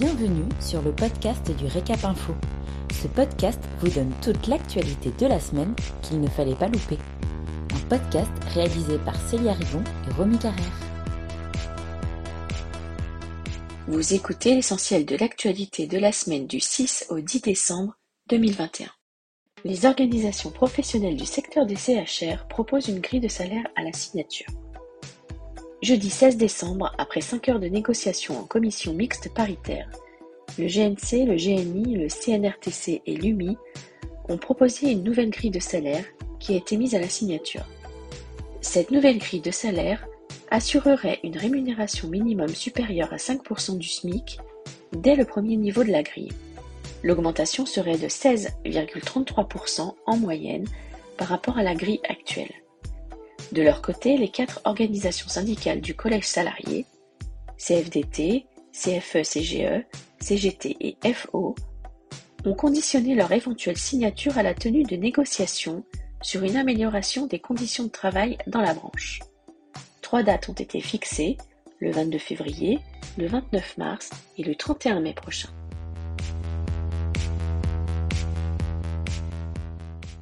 Bienvenue sur le podcast du Récap Info. Ce podcast vous donne toute l'actualité de la semaine qu'il ne fallait pas louper. Un podcast réalisé par Célia Rivon et Romy Carrère. Vous écoutez l'essentiel de l'actualité de la semaine du 6 au 10 décembre 2021. Les organisations professionnelles du secteur des CHR proposent une grille de salaire à la signature. Jeudi 16 décembre, après 5 heures de négociations en commission mixte paritaire, le GNC, le GNI, le CNRTC et l'UMI ont proposé une nouvelle grille de salaire qui a été mise à la signature. Cette nouvelle grille de salaire assurerait une rémunération minimum supérieure à 5% du SMIC dès le premier niveau de la grille. L'augmentation serait de 16,33% en moyenne par rapport à la grille actuelle. De leur côté, les quatre organisations syndicales du collège salarié, CFDT, CFE-CGE, CGT et FO, ont conditionné leur éventuelle signature à la tenue de négociations sur une amélioration des conditions de travail dans la branche. Trois dates ont été fixées, le 22 février, le 29 mars et le 31 mai prochain.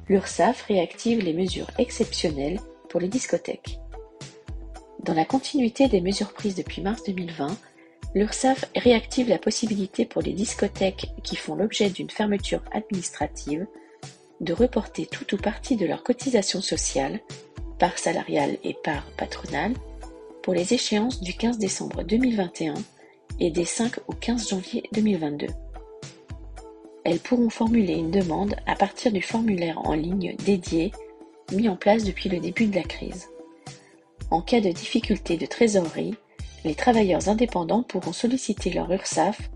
L'URSSAF réactive les mesures exceptionnelles pour les discothèques. Dans la continuité des mesures prises depuis mars 2020, l'URSSAF réactive la possibilité pour les discothèques qui font l'objet d'une fermeture administrative de reporter tout ou partie de leur cotisation sociale, part salariale et part patronale, pour les échéances du 15 décembre 2021 et des 5 au 15 janvier 2022. Elles pourront formuler une demande à partir du formulaire en ligne dédié mis en place depuis le début de la crise. En cas de difficulté de trésorerie, les travailleurs indépendants pourront solliciter leur URSAF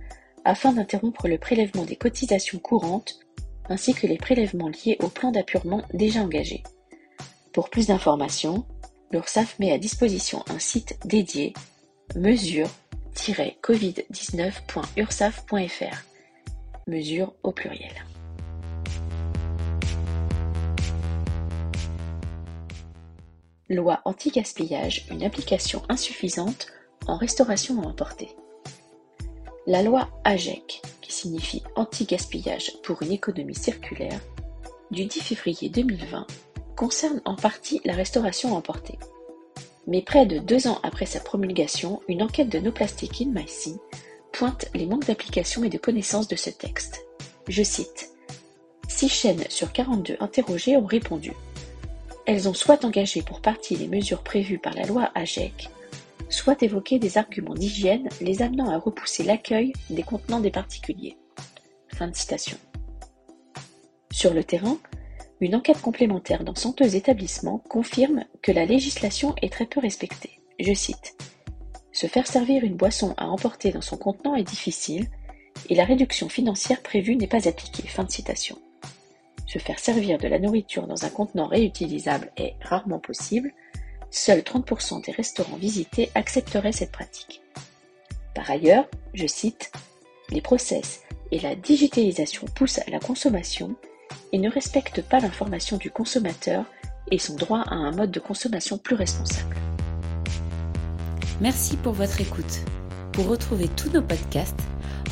afin d'interrompre le prélèvement des cotisations courantes ainsi que les prélèvements liés au plan d'appurement déjà engagé. Pour plus d'informations, l'URSSAF met à disposition un site dédié mesure-covid19.ursaf.fr. Mesure au pluriel. Loi anti-gaspillage, une application insuffisante en restauration à emporter. La loi AGEC, qui signifie anti-gaspillage pour une économie circulaire, du 10 février 2020, concerne en partie la restauration à emporter. Mais près de deux ans après sa promulgation, une enquête de No Plastic in My Sea pointe les manques d'application et de connaissance de ce texte. Je cite Six chaînes sur 42 interrogées ont répondu elles ont soit engagé pour partie les mesures prévues par la loi AGEC, soit évoqué des arguments d'hygiène les amenant à repousser l'accueil des contenants des particuliers. Fin de citation. Sur le terrain, une enquête complémentaire dans centeux établissements confirme que la législation est très peu respectée. Je cite Se faire servir une boisson à emporter dans son contenant est difficile et la réduction financière prévue n'est pas appliquée. Fin de citation. Se faire servir de la nourriture dans un contenant réutilisable est rarement possible. Seuls 30% des restaurants visités accepteraient cette pratique. Par ailleurs, je cite, les process et la digitalisation poussent à la consommation et ne respectent pas l'information du consommateur et son droit à un mode de consommation plus responsable. Merci pour votre écoute. Pour retrouver tous nos podcasts,